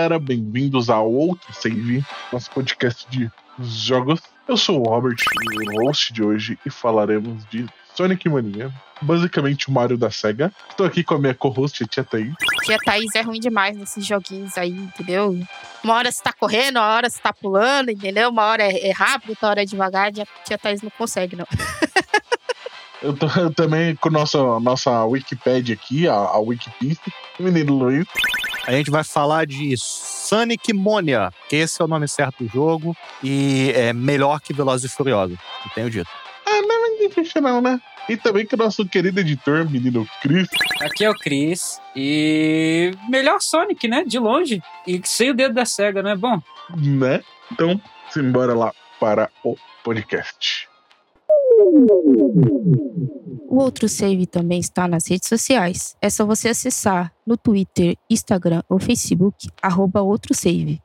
galera, bem-vindos ao outro save, nosso podcast de jogos. Eu sou o Robert, o host de hoje, e falaremos de Sonic Mania, basicamente o Mario da SEGA. Estou aqui com a minha co-host, a Tia Thaís. Tia Thaís é ruim demais nesses joguinhos aí, entendeu? Uma hora você tá correndo, uma hora você tá pulando, entendeu? Uma hora é rápido, outra hora é devagar. A Tia Thaís não consegue, não. Eu, tô, eu também com nossa nossa Wikipedia aqui, a, a Wikipedia, o menino Luiz. A gente vai falar de Sonic Mania, que esse é o nome certo do jogo e é melhor que Velozes e Furiosos, não tenho dito. Ah, não é muito difícil não, né? E também com o nosso querido editor, menino Chris. Aqui é o Chris. E melhor Sonic, né? De longe. E sem o dedo da SEGA, não é bom? Né? Então, simbora lá para o podcast. O outro save também está nas redes sociais. É só você acessar no Twitter, Instagram ou Facebook, arroba outro save.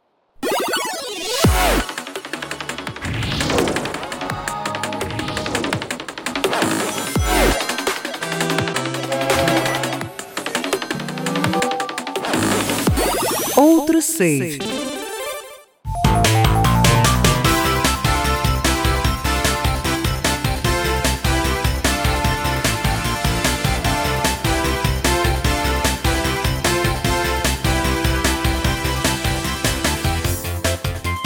Outro save.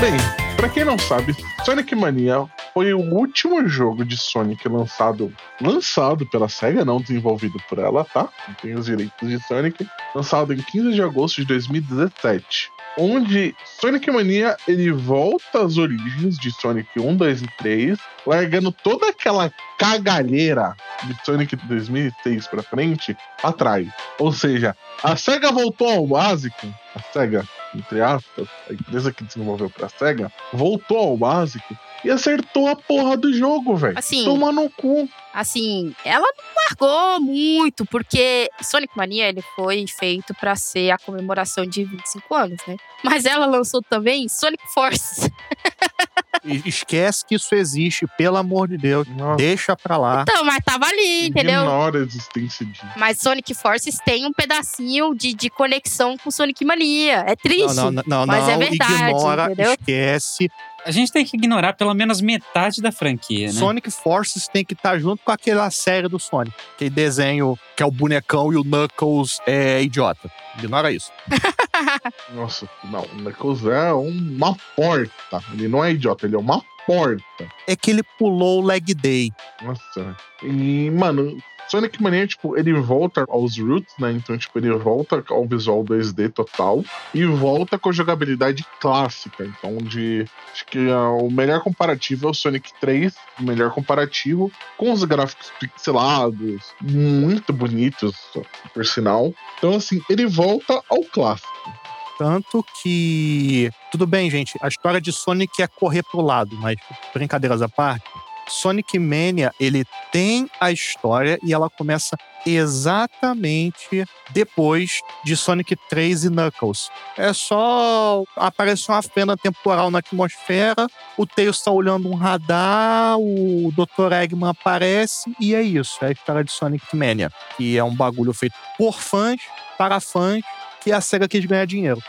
Bem, pra quem não sabe, Sonic Mania foi o último jogo de Sonic lançado lançado pela SEGA, não desenvolvido por ela, tá? Não tem os direitos de Sonic. Lançado em 15 de agosto de 2017. Onde Sonic Mania ele volta às origens de Sonic 1, 2 e 3, largando toda aquela cagalheira de Sonic 2006 pra frente atrás. Ou seja, a SEGA voltou ao básico, a SEGA, entre aspas, a empresa que desenvolveu pra SEGA, voltou ao básico e acertou a porra do jogo, velho. Assim- Toma no cu. Assim, ela não largou muito, porque Sonic Mania ele foi feito pra ser a comemoração de 25 anos, né? Mas ela lançou também Sonic Forces. Esquece que isso existe, pelo amor de Deus. Nossa, Deixa pra lá. Então, mas tava ali, entendeu? Ignora a existência disso. Mas Sonic Forces tem um pedacinho de, de conexão com Sonic Mania. É triste. Não, não, não, mas não. é verdade, ignora, entendeu? esquece. A gente tem que ignorar pelo menos metade da franquia, né? Sonic Forces tem que estar junto com aquela série do Sonic. Aquele desenho que é o bonecão e o Knuckles é idiota. Ignora isso. Nossa, não, o Knuckles é uma porta. Ele não é idiota, ele é uma porta. É que ele pulou o leg day. Nossa. E, mano, Sonic Mania, tipo, ele volta aos roots, né? Então, tipo, ele volta ao visual 2D total e volta com a jogabilidade clássica. Então, de. Acho que ah, o melhor comparativo é o Sonic 3, o melhor comparativo, com os gráficos pixelados, muito bonitos, por sinal. Então, assim, ele volta ao clássico. Tanto que. Tudo bem, gente. A história de Sonic é correr pro lado, mas brincadeiras à parte. Sonic Mania, ele tem a história e ela começa exatamente depois de Sonic 3 e Knuckles. É só aparecer uma fenda temporal na atmosfera, o Tails está olhando um radar, o Dr. Eggman aparece e é isso. É a história de Sonic Mania. Que é um bagulho feito por fãs, para fãs, que a SEGA quis ganhar dinheiro.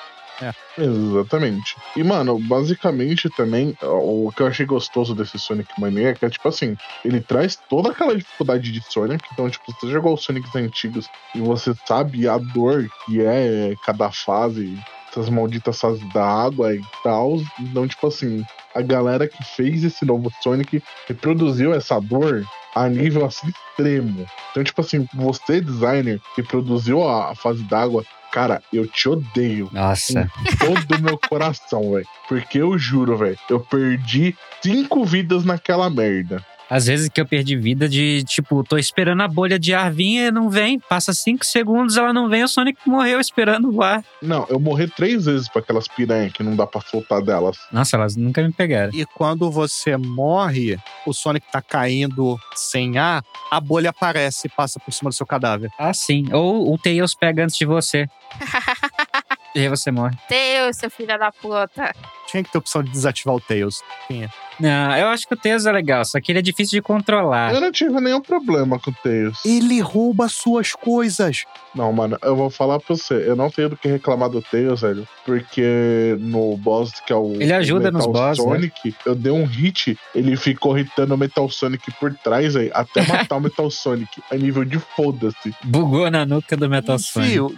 Exatamente. E, mano, basicamente também, o que eu achei gostoso desse Sonic Mania é que é tipo assim, ele traz toda aquela dificuldade de Sonic. Então, tipo, você jogou os Sonics antigos e você sabe a dor que é cada fase, essas malditas fases da água e tal. Então, tipo assim, a galera que fez esse novo Sonic reproduziu essa dor a nível assim extremo. Então, tipo assim, você, designer, que produziu a fase d'água, cara, eu te odeio Nossa. com todo o meu coração, velho. Porque eu juro, velho, eu perdi cinco vidas naquela merda. Às vezes que eu perdi vida de, tipo, tô esperando a bolha de ar vir e não vem. Passa cinco segundos, ela não vem, o Sonic morreu esperando o ar. Não, eu morri três vezes pra aquelas piranhas que não dá pra soltar delas. Nossa, elas nunca me pegaram. E quando você morre, o Sonic tá caindo sem ar, a bolha aparece e passa por cima do seu cadáver. Ah, sim. Ou o Tails pega antes de você. e aí você morre. Deus, seu filho da puta. Tinha que ter opção de desativar o Tails. Tinha. Não, eu acho que o Tails é legal, só que ele é difícil de controlar. Eu não tive nenhum problema com o Tails. Ele rouba suas coisas. Não, mano, eu vou falar pra você, eu não tenho do que reclamar do Tails, velho, porque no boss que é o Ele ajuda Metal nos boss, né? Sonic, eu dei um hit, ele ficou hitando o Metal Sonic por trás, aí, até matar o Metal Sonic, a nível de foda-se. Bugou na nuca do Metal Sonic. Fio,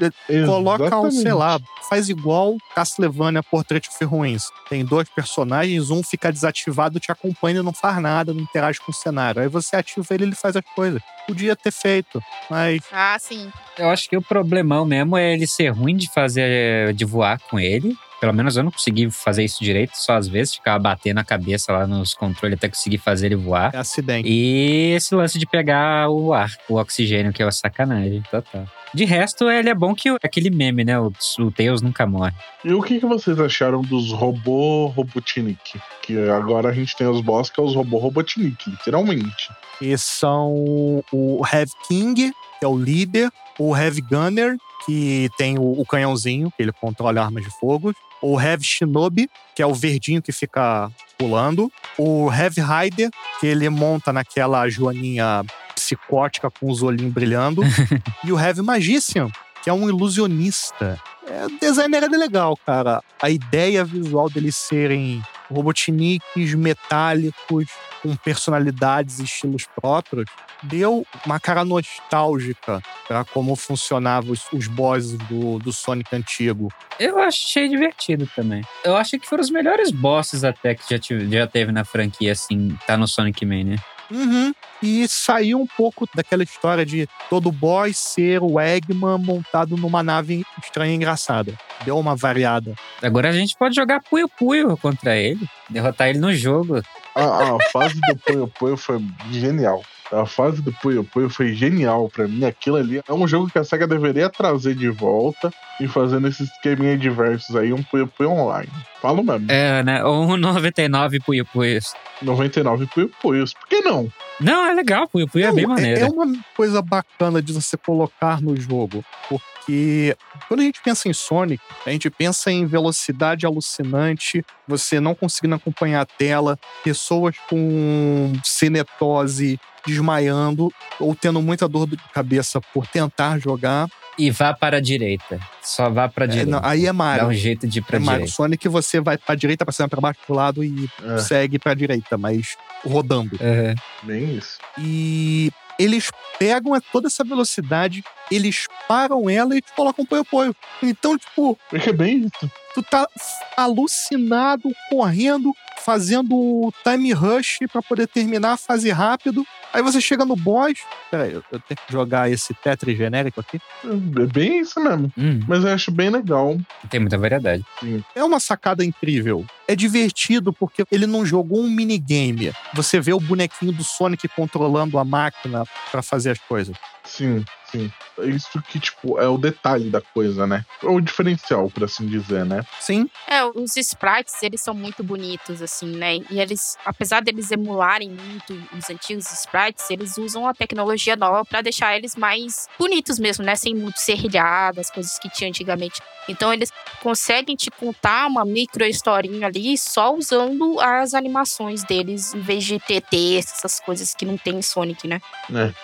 coloca um, sei lá, faz igual Castlevania Portrait of Ruins. Tem dois personagens, um fica desativado, te acompanha e não faz nada, não interage com o cenário. Aí você ativa ele ele faz as coisas. Podia ter feito, mas Ah, sim. Eu acho que o problemão mesmo é ele ser ruim de fazer, de voar com ele. Pelo menos eu não consegui fazer isso direito, só às vezes ficava batendo a cabeça lá nos controles até conseguir fazer ele voar. é acidente. E esse lance de pegar o ar, o oxigênio, que é uma sacanagem total. De resto, ele é bom que aquele meme, né? O, o Tails nunca morre. E o que, que vocês acharam dos robô Robotnik? Que agora a gente tem os boss que é os robô Robotnik, literalmente. E são o Heavy King, que é o líder, o Heavy Gunner, que tem o, o canhãozinho, que ele controla armas de fogo, o Heavy Shinobi, que é o verdinho que fica pulando, o Heavy Rider, que ele monta naquela joaninha psicótica com os olhinhos brilhando, e o Heavy Magician, que é um ilusionista. É, o design era legal, cara. A ideia visual deles serem robotniks metálicos, com personalidades e estilos próprios, deu uma cara nostálgica para como funcionavam os, os bosses do, do Sonic antigo. Eu achei divertido também. Eu achei que foram os melhores bosses até que já, tive, já teve na franquia, assim, tá no Sonic Mania. Uhum. E saiu um pouco daquela história de todo boss ser o Eggman montado numa nave estranha e engraçada. Deu uma variada. Agora a gente pode jogar Puyo Puyo contra ele, derrotar ele no jogo. A, a fase do Puyo Puyo foi genial. A fase do Puyo Puyo foi genial pra mim. Aquilo ali é um jogo que a SEGA deveria trazer de volta e fazendo esse esqueminha de versos aí, um Puyo Puyo online. Falo mesmo. É, né? Ou um 99 Puyo Puyos. 99 Puyo Puyos. Por que não? Não, é legal, Puyo Puyo é bem maneiro. É uma coisa bacana de você colocar no jogo, porque quando a gente pensa em Sonic, a gente pensa em velocidade alucinante, você não conseguindo acompanhar a tela, pessoas com cinetose desmaiando ou tendo muita dor de cabeça por tentar jogar. E vá para a direita. Só vá para a É, direita. não, aí é Dá Mario. um jeito de ir pra É Mario. direita. Sonic você vai pra direita, pra cima, pra baixo, pro lado e É, segue pra direita, mas rodando. Uhum. bem isso. E eles pegam toda essa velocidade, eles param ela e te colocam põe-põe. Então, tipo, é bem isso. tu tá alucinado, correndo, fazendo o time rush pra poder terminar a fase rápido. Aí você chega no boss. Peraí, eu, eu tenho que jogar esse Tetris genérico aqui. É bem isso mesmo. Hum, Mas eu acho bem legal. tem muita variedade. É uma sacada incrível. É divertido porque ele não jogou um minigame. Você vê o bonequinho do Sonic controlando a máquina pra fazer as coisas. Sim, sim. É Isso que, tipo, é o detalhe da coisa, né? É o diferencial, por assim dizer, né? Sim, É, os sprites, eles são muito bonitos, assim, né? E eles, apesar deles emularem muito os antigos sprites, eles usam a tecnologia nova pra deixar eles mais bonitos mesmo, né? Sem muito serrilhado, as coisas que tinha antigamente. Então eles conseguem te contar uma micro historinha ali só usando as animações deles, em vez de ter texto, essas coisas que não tem em Sonic, né?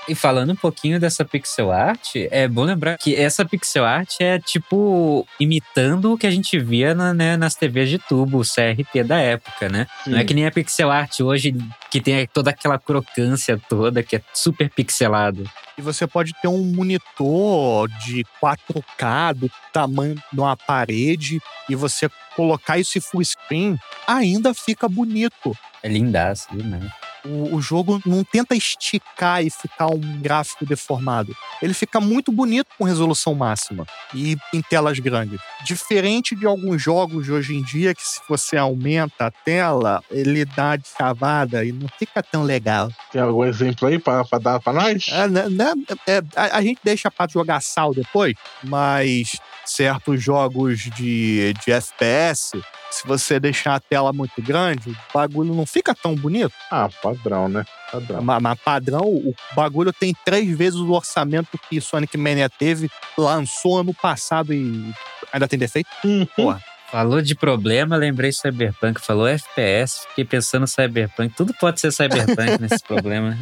E falando um pouquinho dessa pixel art, é bom lembrar que essa pixel art é tipo imitando o que a gente via na- né, nas TVs de tubo, o CRT da época, né? Sim. Não é que nem a pixel art hoje que tem toda aquela crocância toda, que é super pixelado. E você pode ter um monitor de 4K do tamanho de uma parede e você colocar isso em full screen, ainda fica bonito. É lindaço, né? O, o jogo não tenta esticar e ficar um gráfico deformado. Ele fica muito bonito com resolução máxima e em telas grandes. Diferente de alguns jogos de hoje em dia, que se você aumenta a tela, ele dá de cavada e não fica tão legal. Tem algum exemplo aí pra, pra dar pra nós? É, né, né, é, a, a gente deixa pra jogar sal depois, mas certos jogos de, de FPS, se você deixar a tela muito grande, o bagulho não fica tão bonito. Ah, padrão, né? Padrão. Mas, mas padrão, o bagulho tem três vezes o orçamento que Sonic Mania teve, lançou ano passado e ainda tem defeito. Uhum. Porra, Falou de problema, lembrei Cyberpunk. Falou FPS, fiquei pensando Cyberpunk. Tudo pode ser Cyberpunk nesse problema.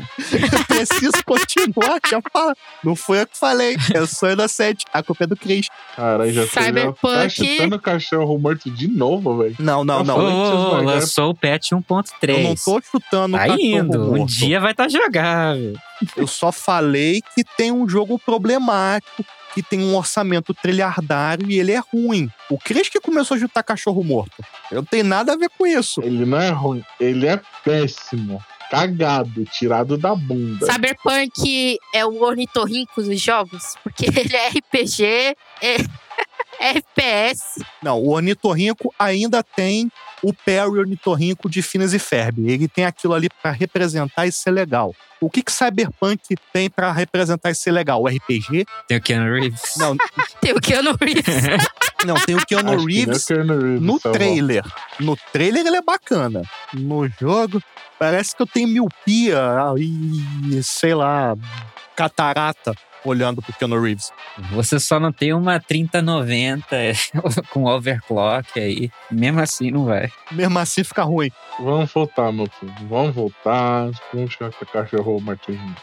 Preciso continuar, já fala. Não foi eu que falei. Eu sou inocente. A culpa é do Cris. Caralho, já já Cyberpunk. tá chutando cachorro morto de novo, velho. Não, não, não. Vão- lançou o patch 1.3. Eu não tô chutando o Tá cachorro indo. Um morto. dia vai estar jogável. Eu só falei que tem um jogo problemático, que tem um orçamento trilhardário e ele é ruim. O Cris que começou a juntar cachorro morto. Eu não tenho nada a ver com isso. Ele não é ruim, ele é péssimo. Cagado, tirado da bunda. Cyberpunk é o ornitorrinco dos jogos, porque ele é RPG, é, é FPS. Não, o ornitorrinco ainda tem o Perry ornitorrinco de Phineas e Ferb. Ele tem aquilo ali pra representar e ser legal. O que que Cyberpunk tem pra representar e ser legal? O RPG? Tem o Keanu Reeves. Não, Tem o Keanu Reeves. não, tem o Keanu não é Reeves Keanu Reeves, no tá bom. trailer. No trailer ele é bacana. No jogo, parece que eu tenho miopia e, sei lá, catarata olhando pro Keanu Reeves. Você só não tem uma 3090 com overclock aí. Mesmo assim, não vai. Mesmo assim fica ruim. Vamos voltar, meu filho. Vamos voltar. Vamos chegar com o cachorro Martinho.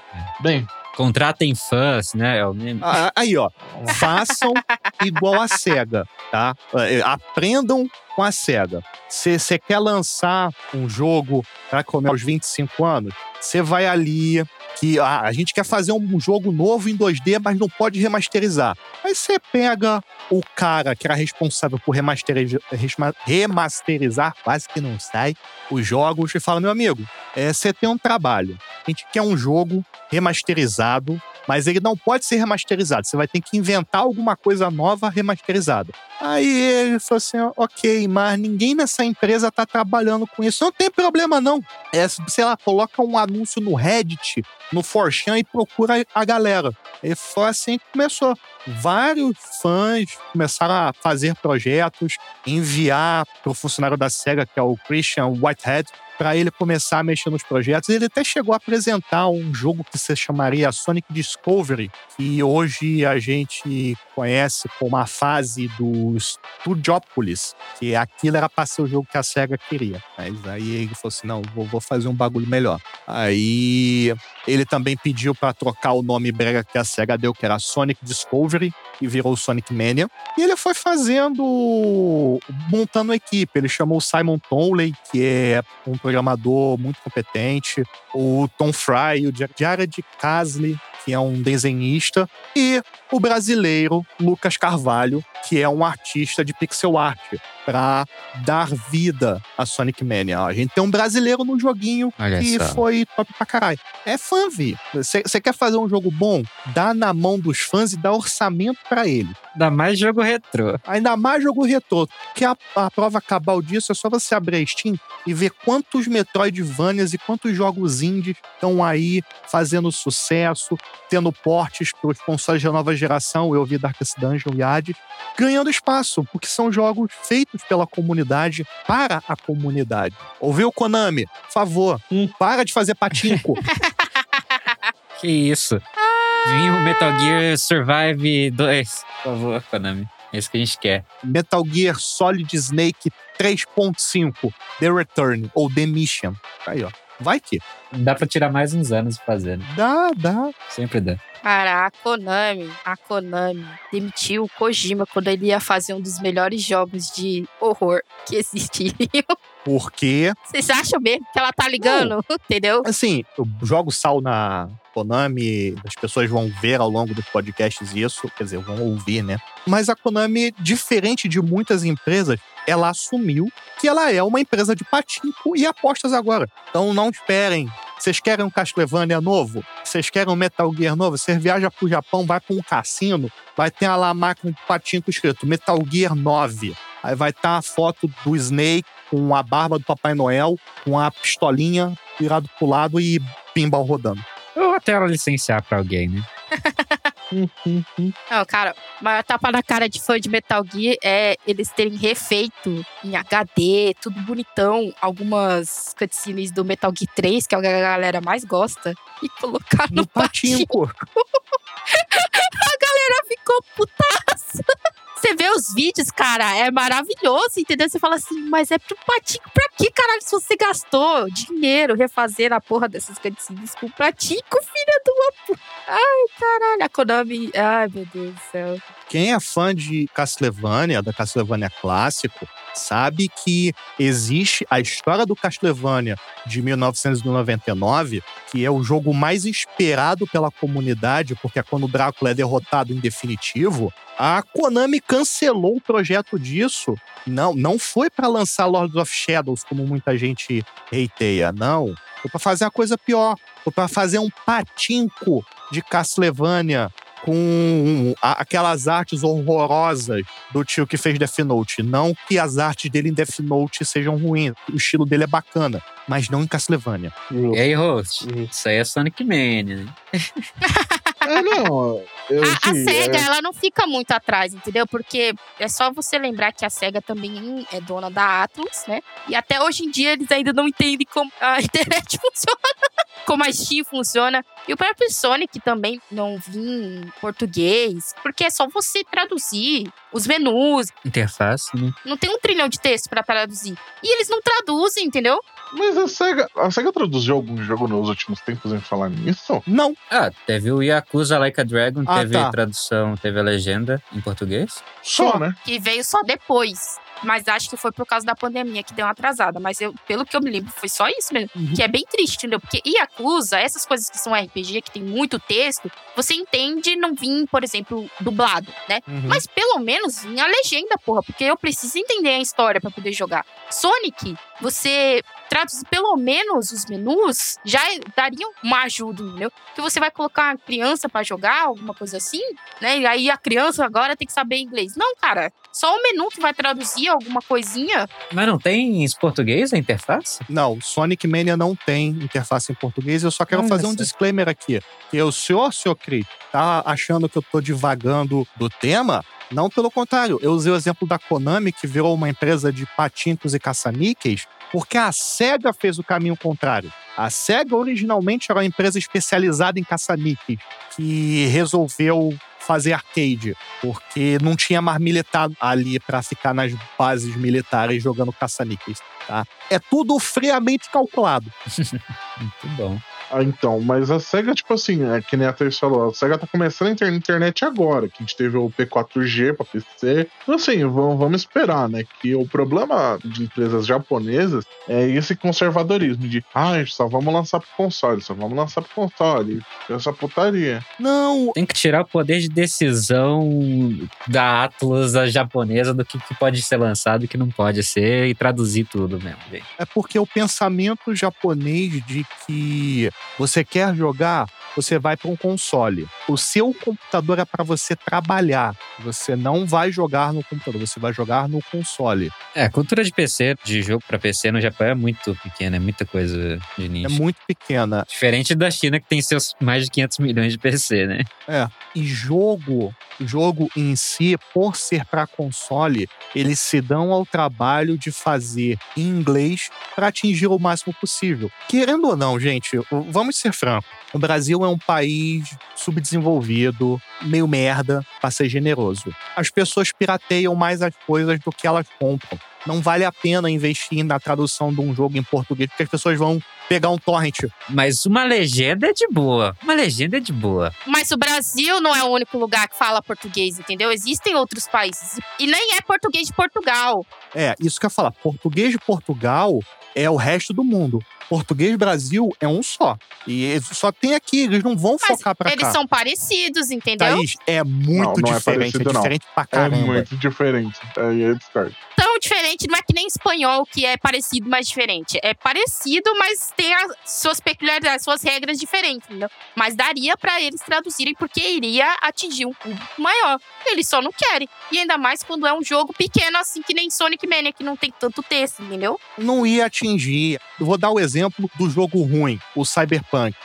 Bem, Contratem fãs, né? É o meme. Ah, Aí, ó. Façam igual a SEGA, tá? Eh, Aprendam com a SEGA. Se você quer lançar um jogo para comer aos 25 anos, você vai ali que ah, a gente quer fazer um jogo novo em 2D, mas não pode remasterizar. Aí você pega o cara que era responsável por remasterizar, quase que não sai, os jogos e fala: meu amigo, eh, você tem um trabalho. A gente quer um jogo remasterizado, mas ele não pode ser remasterizado. Você vai ter que inventar alguma coisa nova remasterizada. Aí ele falou assim: ok, mas ninguém nessa empresa tá trabalhando com isso. Não tem problema, não. É, sei lá, coloca um anúncio no Reddit, no Forchan e procura a galera. E foi assim que começou. Vários fãs começaram a fazer projetos, enviar para o funcionário da SEGA, que é o Christian Whitehead, para ele começar a mexer nos projetos. Ele até chegou a apresentar um jogo que se chamaria Sonic Discovery, que hoje a gente conhece como a fase do Studiopolis, que aquilo era para ser o jogo que a SEGA queria. Mas aí ele falou assim: não, vou, fazer um bagulho melhor. Aí ele também pediu para trocar o nome brega que a SEGA deu, que era Sonic Discovery, e virou Sonic Mania. E ele foi fazendo, montando a equipe. Ele chamou o Simon Tonley, que é um programador muito competente, o Tom Fry, o Jared Casley, que é um desenhista, e o brasileiro Lucas Carvalho, que é um artista de pixel art, para dar vida a Sonic Mania. A gente tem um brasileiro no joguinho Olha que só. foi top pra caralho. É fã, Vi. Você quer fazer um jogo bom? Dá na mão dos fãs e dá orçamento pra ele. Dá mais jogo retrô. Ainda mais jogo retrô. Que a, a prova cabal disso é só você abrir a Steam e ver quantos Metroidvanias e quantos jogos indies estão aí fazendo sucesso, tendo portes para os consoles da nova geração, eu vi Darkest Dungeon e Hades, ganhando espaço, porque são jogos feitos pela comunidade para a comunidade. Ouviu, Konami? Por favor, Hum. para de fazer patinco. Que isso. Vinha o Metal Gear Survive 2. Por favor, Konami. É isso que a gente quer. Metal Gear Solid Snake 3.5 The Return ou The Mission. Aí, ó. Vai que. Dá pra tirar mais uns anos fazendo. Dá, dá. Sempre dá. Cara, a Konami, a Konami demitiu o Kojima quando ele ia fazer um dos melhores jogos de horror que existiriam. Porque, Vocês acham mesmo que ela tá ligando? Entendeu? assim, eu jogo sal na Konami, as pessoas vão ver ao longo dos podcasts isso, quer dizer, vão ouvir, né? Mas a Konami, diferente de muitas empresas, ela assumiu que ela é uma empresa de patinco e apostas agora. Então não esperem. Vocês querem um Castlevania novo? Vocês querem um Metal Gear novo? Você viaja pro Japão, vai pra um cassino, vai ter lá a máquina de patinco escrito Metal Gear 9. Aí vai estar a foto do Snake com a barba do Papai Noel, com a pistolinha virado pro lado e pinball rodando. Ou até ela licenciar pra alguém, né? Não, cara, maior tapa na cara de fã de Metal Gear é eles terem refeito em HD, tudo bonitão, algumas cutscenes do Metal Gear 3, que é o que a galera mais gosta, e colocar no, No patinco. ficou putaça. Você vê os vídeos, cara, é maravilhoso, entendeu? Você fala assim, mas é pro Patico, pra que caralho se você gastou dinheiro refazer a porra dessas cutscenes com o Patico, filha de uma? Ai, caralho, a Konami, ai meu Deus do céu. Quem é fã de Castlevania, da Castlevania clássico, sabe que existe a história do Castlevania de 1999, que é o jogo mais esperado pela comunidade, porque é quando o Drácula é derrotado em definitivo. A Konami cancelou o projeto disso. Não, não foi para lançar Lords of Shadows, como muita gente reiteia. Não. Foi para fazer uma coisa pior. Foi para fazer um patinco de Castlevania com a- aquelas artes horrorosas do tio que fez Death Note. Não que as artes dele em Death Note sejam ruins. O estilo dele é bacana, mas não em Castlevania. E aí, host? Uhum. Isso aí é Sonic Mania, né? É, não. Eu, A, a assim, SEGA, é- ela não fica muito atrás, entendeu? Porque é só você lembrar que a SEGA também é dona da Atlus, né? E até hoje em dia eles ainda não entendem como a internet funciona, como a Steam funciona. E o próprio Sonic também não vinha em português, porque é só você traduzir os menus, Interface, né? não tem um trilhão de texto pra traduzir. E eles não traduzem, entendeu? Mas a SEGA, a SEGA traduziu algum jogo nos últimos tempos em falar nisso? Não, Ah, teve o Yakuza Like a Dragon, Ah, teve tá. tradução, teve a legenda em português. Só, né? Que veio só depois. Mas acho que foi por causa da pandemia que deu uma atrasada. Mas eu, pelo que eu me lembro, foi só isso mesmo. Uhum. Que é bem triste, entendeu? Porque Yakuza, essas coisas que são RPG, que tem muito texto, você entende não vir, por exemplo, dublado, né? Uhum. Mas pelo menos em a legenda, porra, porque eu preciso entender a história pra poder jogar. Sonic, você traduzir pelo menos os menus, já daria uma ajuda, entendeu? Que você vai colocar uma criança pra jogar, alguma coisa assim, né? E aí a criança agora tem que saber inglês. Não, cara, só o menu que vai traduzir alguma coisinha. Mas não tem em português a interface? Não, Sonic Mania não tem interface em português. Eu só quero Olha fazer um disclaimer aqui. Que o senhor, senhor Cri, tá achando que eu tô divagando do tema? Não, pelo contrário. Eu usei o exemplo da Konami, que virou uma empresa de patincos e caça-níqueis, porque a SEGA fez o caminho contrário. A SEGA originalmente era uma empresa especializada em caça-níqueis, que resolveu fazer arcade, porque não tinha mais militar ali para ficar nas bases militares jogando caça-níqueis, tá? É tudo friamente calculado. Muito bom. Ah, então, mas a SEGA, tipo assim, é que nem a Thaís falou, a SEGA tá começando a inter- internet agora, que a gente teve o P4G pra PC. Então, assim, vamos, vamos esperar, né? Que o problema de empresas japonesas é esse conservadorismo de, ah, só vamos lançar pro console, só vamos lançar pro console. Essa putaria. Não, Tem que tirar o poder de decisão da Atlas a japonesa do que, que pode ser lançado e que não pode ser e traduzir tudo mesmo, gente. é porque o pensamento japonês de que você quer jogar, você vai para um console. O seu computador é para você trabalhar. Você não vai jogar no computador, você vai jogar no console. É, a cultura de PC, de jogo pra PC no Japão é muito pequena, é muita coisa de É nicho. muito pequena. Diferente da China, que tem seus mais de 500 milhões de PC, né? E jogo, jogo em si, por ser para console, eles se dão ao trabalho de fazer em inglês para atingir o máximo possível. Querendo ou não, gente, vamos ser francos. O Brasil é um país subdesenvolvido, meio merda, para ser generoso. As pessoas pirateiam mais as coisas do que elas compram. Não vale a pena investir na tradução de um jogo em português, porque as pessoas vão pegar um torrent. Mas uma legenda é de boa. Uma legenda é de boa. Mas o Brasil não é o único lugar que fala português, entendeu? Existem outros países. E nem é português de Portugal. É, isso que eu ia falar. Português de Portugal é o resto do mundo. Português Brasil é um só. E eles só tem aqui, eles não vão Mas focar pra eles cá. são parecidos, entendeu? Thaís, é muito Não, não é diferente. parecido, é não. diferente pra É caramba. muito diferente. Aí eu discordo. Diferente, não é que nem espanhol, que é parecido, mas diferente. É parecido, mas tem as suas peculiaridades, suas regras diferentes, entendeu? Mas daria pra eles traduzirem, porque iria atingir um público maior. Eles só não querem. E ainda mais quando é um jogo pequeno, assim, que nem Sonic Mania, que não tem tanto texto, entendeu? Não ia atingir. Eu vou dar o exemplo do jogo ruim, o Cyberpunk.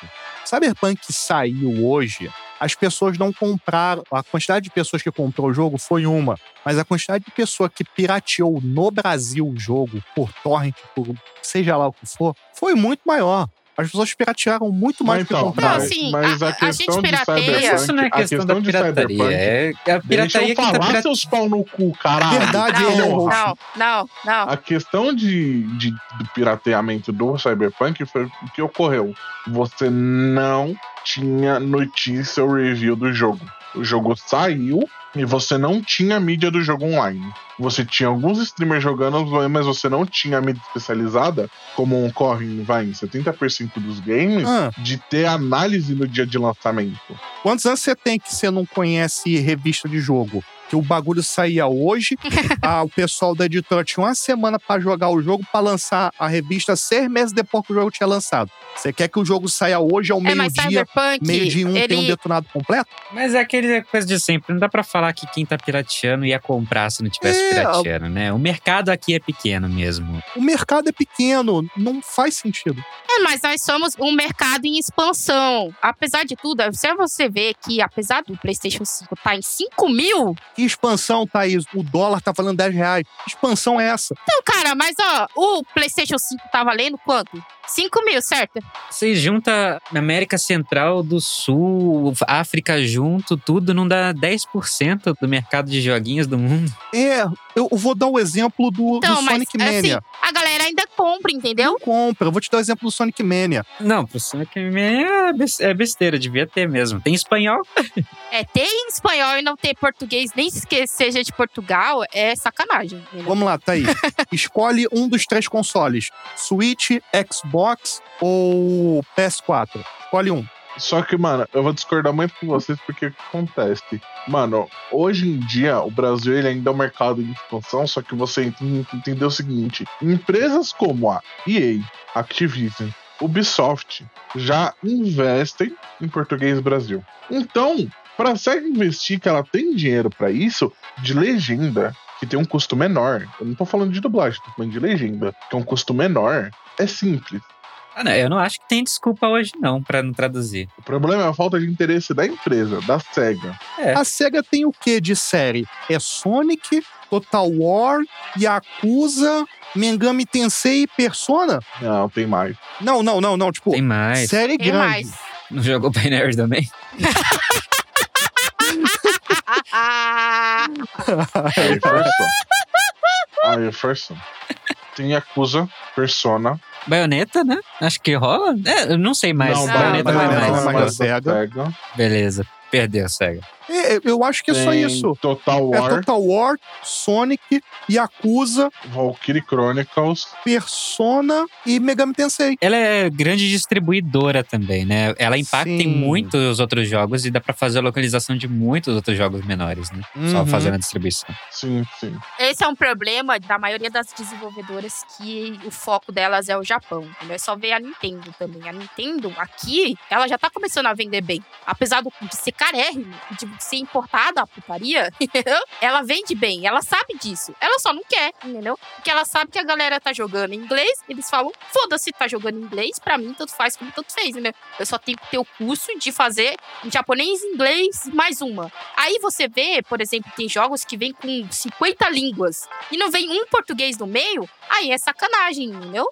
Cyberpunk saiu hoje, as pessoas não compraram. A quantidade de pessoas que comprou o jogo foi uma. Mas a quantidade de pessoa que pirateou no Brasil o jogo, por torrent, por seja lá o que for, foi muito maior. As pessoas piratearam muito mais Mas do que então, compraram. Não, mas, assim, mas a- a, a questão gente de pirateia. Cyberpunk, Isso não é a questão da de pirataria. Cyberpunk, É a Deixa pirataria eu que tá falar, pirata... seus pau no cu, caralho. Verdade, não, ele é não, não, não. A questão de, de, do pirateamento do Cyberpunk foi o que ocorreu. Você não tinha notícia ou review do jogo. O jogo saiu e você não tinha mídia do jogo online. Você tinha alguns streamers jogando, mas você não tinha mídia especializada, como ocorre vai, em 70% dos games, Ah, de ter análise no dia de lançamento. quantos anos você tem que você não conhece revista de jogo? Que o bagulho saía hoje, ah, o pessoal da editora tinha uma semana pra jogar o jogo, pra lançar a revista seis meses depois que o jogo tinha lançado. Você quer que o jogo saia hoje ao É, mas meio-dia, meio-dia um tem um ele... detonado completo? Mas é aquele coisa de sempre. Não dá pra falar que quem tá pirateando ia comprar se não tivesse É, pirateando, né? O mercado aqui é pequeno mesmo. O mercado é pequeno, não faz sentido. É, mas nós somos um mercado em expansão. Apesar de tudo, se você vê que, apesar do PlayStation 5 estar em 5 mil, Que expansão, Thaís? O dólar tá valendo 10 reais. Que expansão é essa? então, cara, mas ó, o PlayStation 5 tá valendo quanto? 5 mil, certo? Você junta América Central do Sul, África junto, tudo não dá 10% do mercado de joguinhos do mundo. É, eu vou dar o exemplo do, Então, do mas Sonic assim, Mania. a galera ainda compra, entendeu? Não compra. Eu vou te dar o exemplo do Sonic Mania. Não, pro Sonic Mania é é besteira, devia ter mesmo. Tem espanhol? É, ter em espanhol e não ter português, nem que seja de Portugal, é sacanagem. entendeu? Vamos lá, Thaís. Escolhe um dos três consoles: Switch, Xbox ou PS4. Escolhe um. Só que, mano, eu vou discordar muito com vocês porque o que acontece? Mano, hoje em dia o Brasil ele ainda é um mercado em expansão, só que você entender o seguinte: empresas como a EA, Activision, Ubisoft já investem em português Brasil. Então, para a investir que ela tem dinheiro para isso, de legenda, que tem um custo menor, eu não tô falando de dublagem, tô falando de legenda, que é um custo menor, é simples. Ah, não, eu não acho que tem desculpa hoje não pra não traduzir. O problema é a falta de interesse da empresa, da SEGA. É. A SEGA tem o que de série? É Sonic, Total War, Yakuza, Mengami Tensei e Persona? Não, tem mais. Não, não, não, não. Tipo, Tem mais. série Tem grande. mais. Não jogou Binary também? Aí, Persona. Aí, Persona. Tem Yakuza, Persona. Baioneta, né? Acho que rola. É, eu não sei mais. não, Baioneta não é. Perdeu a SEGA. É, eu acho que é só isso. Total É War, Total War, Sonic, Yakuza, Valkyrie Chronicles. Persona e Megami Tensei. Ela é grande distribuidora também, né? Ela impacta em Sim. muito os outros jogos e dá pra fazer a localização de muitos outros jogos menores, né? Só Uhum. fazendo a distribuição. Sim, sim. Esse é um problema da maioria das desenvolvedoras que o foco delas é o Japão. Entendeu? É só ver a Nintendo também. A Nintendo aqui, ela já tá começando a vender bem. Apesar do- de ser carérrimo, de ser importada a putaria, entendeu? Ela vende bem, ela sabe disso. Ela só não quer, entendeu? Porque ela sabe que a galera tá jogando em inglês, eles falam, foda-se, tá jogando em inglês, pra mim tanto faz como tanto fez, entendeu? Eu só tenho que ter o curso de fazer em japonês, inglês, mais uma. Aí você vê, por exemplo, tem jogos que vêm com 50 línguas e não vem um português no meio, aí é sacanagem, entendeu?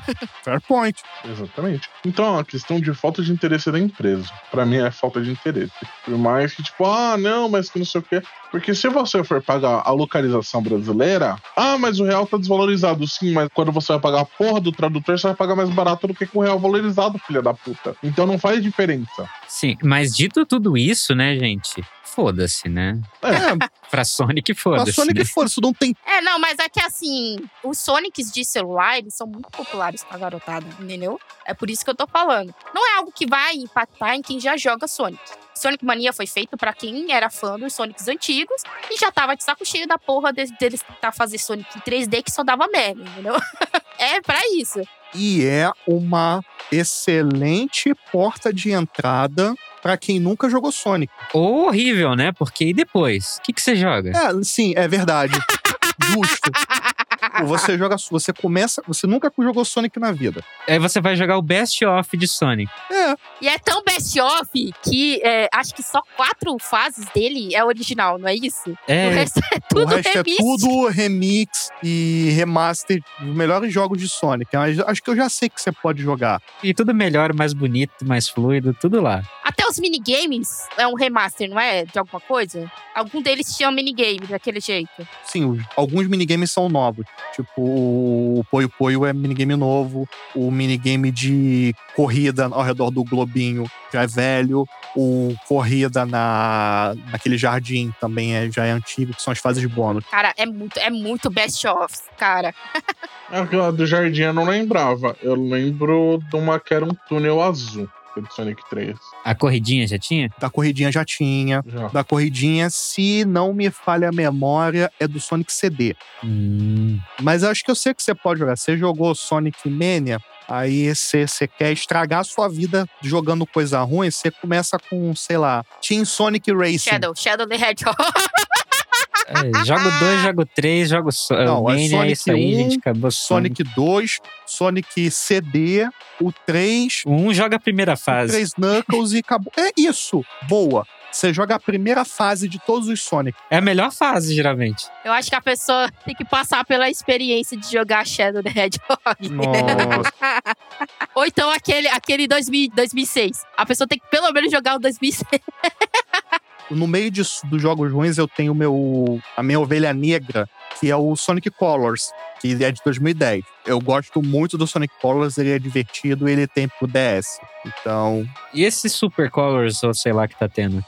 Fair point. Exatamente. Então é uma questão de falta de interesse da empresa. Pra mim é falta de interesse. Por mais que, tipo, ah, não, mas que não sei o quê. Porque se você for pagar a localização brasileira, ah, mas o real tá desvalorizado. Sim, mas quando você vai pagar a porra do tradutor, você vai pagar mais barato do que com o real valorizado, filha da puta. Então não faz diferença. Sim, mas dito tudo isso, né, gente? Foda-se, né? É, Pra Sonic, foda-se. Sonic né? isso não tem. É, não, mas é que assim, os Sonics de celular, eles são muito populares pra garotada, entendeu? É por isso que eu tô falando. Não é algo que vai impactar em quem já joga Sonic. Sonic Mania foi feito pra quem era fã dos Sonics antigos e já tava de saco cheio da porra de- deles tentar fazer Sonic em 3D que só dava merda, entendeu? é pra isso. E é uma excelente porta de entrada pra quem nunca jogou Sonic. Horrível, né? Porque e depois? O que, que você joga? É, sim, é verdade. Justo. Você joga, você começa, você nunca jogou Sonic na vida. Aí você vai jogar o Best of de Sonic. É, É. E é tão best of que é, acho que só quatro fases dele é original, não é isso? É, o resto é tudo resto remix. é tudo remix e remaster dos melhores jogos de Sonic. Mas acho que eu já sei que você pode jogar. e tudo melhor, mais bonito, mais fluido, tudo lá. Até os minigames é um remaster, não é? De alguma coisa? Algum deles tinha um minigame daquele jeito. Sim, alguns minigames são novos. Tipo, o Poio Poio é minigame novo. O minigame de corrida ao redor do globinho já é velho. O corrida na, naquele jardim também é, já é antigo, que são as fases bônus. Cara, é muito, é muito best of, cara. Aquela do jardim eu não lembrava. Eu lembro de uma que era um túnel azul. Do Sonic 3. A corridinha já tinha? Da corridinha já tinha. Já. Da corridinha, se não me falha a memória, é do Sonic CD. Hum, Mas acho que eu sei que você pode jogar. Você jogou Sonic Mania, aí você, você quer estragar a sua vida jogando coisa ruim, você começa com, sei lá, Team Sonic Racing. Shadow, Shadow the Hedgehog. é, jogo 2, jogo 3, jogo so Não, é Mania, é Sonic isso aí, 1, gente. Acabou Sonic. Sonic 2, Sonic CD, o 3, Um joga a primeira o fase. 3 Knuckles e acabou. É isso, boa. Você joga a primeira fase de todos os Sonic. É a melhor fase, geralmente. Eu acho que a pessoa tem que passar pela experiência de jogar Shadow the Hedgehog. Nossa. Ou então aquele, aquele 2000, 2006. A pessoa tem que pelo menos jogar o 2006. No meio disso, dos jogos ruins, eu tenho meu, a minha ovelha negra, que é o Sonic Colors, que é de 2010. Eu gosto muito do Sonic Colors, ele é divertido e ele tem pro DS. Então, E esse Super Colors, ou sei lá, que tá tendo?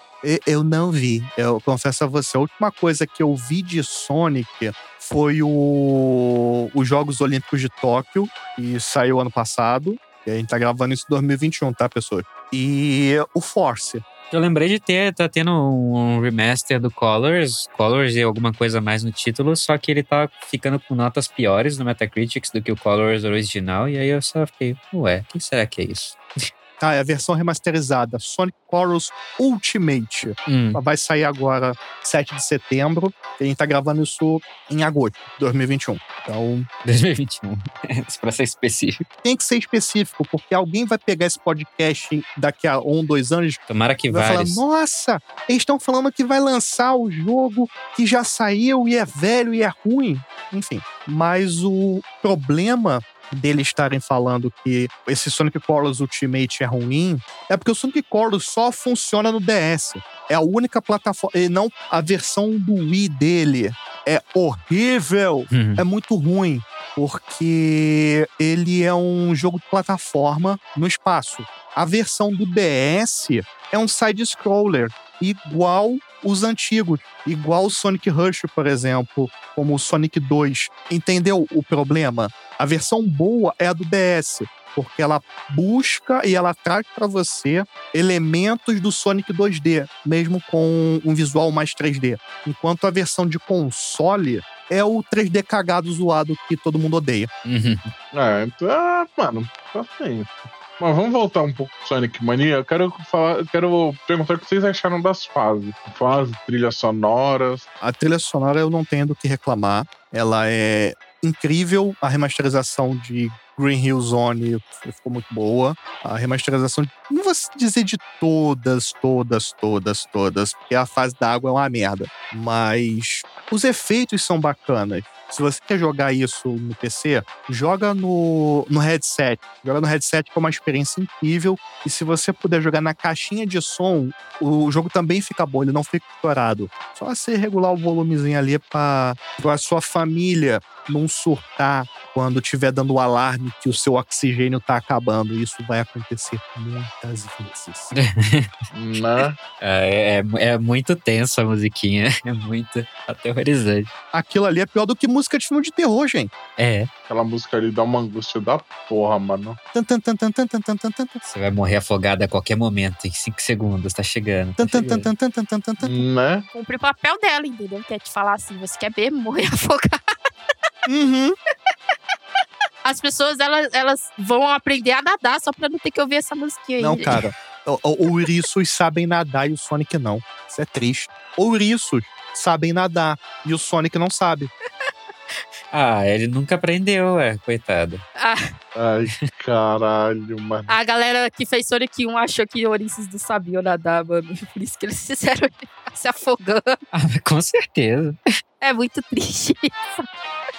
eu não vi. Eu confesso a você, a última coisa que eu vi de Sonic foi o, os Jogos Olímpicos de Tóquio, que saiu ano passado. E a gente tá gravando isso em 2021, tá, pessoas? E o Force. Eu lembrei de ter, tá tendo um remaster do Colors, Colors e alguma coisa mais no título, só que ele tá ficando com notas piores no Metacritics do que o Colors original, e aí eu só fiquei, ué, o que será que é isso? Tá, é a versão remasterizada. Sonic Colors Ultimate. Hum, Vai sair agora 7 de setembro. E a gente tá gravando isso em agosto de 2021. Então, 2021, pra ser específico. tem que ser específico, porque alguém vai pegar esse podcast daqui a um, dois anos Tomara que e vai vários. falar: Nossa, eles estão falando que vai lançar o jogo que já saiu e é velho e é ruim. Enfim, mas o problema deles estarem falando que esse Sonic Colors Ultimate é ruim é porque o Sonic Colors só funciona no DS. É a única plataforma. E não a versão do Wii dele. É horrível. Hum. É muito ruim. Porque ele é um jogo de plataforma no espaço. A versão do DS é um side-scroller, igual os antigos, igual o Sonic Rush, por exemplo, como o Sonic 2. Entendeu o problema? A versão boa é a do DS, porque ela busca e ela traz para você elementos do Sonic 2D, mesmo com um visual mais 3D. Enquanto a versão de console é o 3D cagado zoado que todo mundo odeia. Uhum. É, então, ah, mano, tá assim. Mas vamos voltar um pouco Sonic Mania. Eu quero falar, eu quero perguntar o que vocês acharam das fases. Fases, trilhas sonoras. A trilha sonora eu não tenho do que reclamar. Ela é incrível. A remasterização de Green Hill Zone ficou muito boa. A remasterização, não vou dizer de todas, todas, todas, todas, porque a fase da água é uma merda. Mas os efeitos são bacanas. Se você quer jogar isso no PC, joga no, no headset. Joga no headset que é uma experiência incrível. E se você puder jogar na caixinha de som, o jogo também fica bom, ele não fica estourado. Só você regular o volumezinho ali para a sua família não surtar quando tiver dando o alarme que o seu oxigênio tá acabando. Isso vai acontecer muitas vezes. é, é, é, muito tenso a musiquinha. É muito aterrorizante. Aquilo ali é pior do que música de filme de terror, gente. É. Aquela música ali dá uma angústia da porra, mano. Você vai morrer afogado a qualquer momento, em cinco segundos, tá chegando. Tá chegando. Né? Cumpre o papel dela, entendeu? Quer te falar assim, você quer ver morrer afogado. Uhum. As pessoas, elas, elas vão aprender a nadar só pra não ter que ouvir essa musiquinha aí. Não, cara. O- o- Ouriços sabem nadar e o Sonic não. Isso é triste. Ouriços sabem nadar e o Sonic não sabe. Ah, ele nunca aprendeu, é, coitado. Ah, Ai, caralho, mano. a galera que fez Sonic 1 achou que Ouriços não sabiam nadar, mano. Por isso que eles fizeram ele se afogando. Ah, com certeza. É muito triste.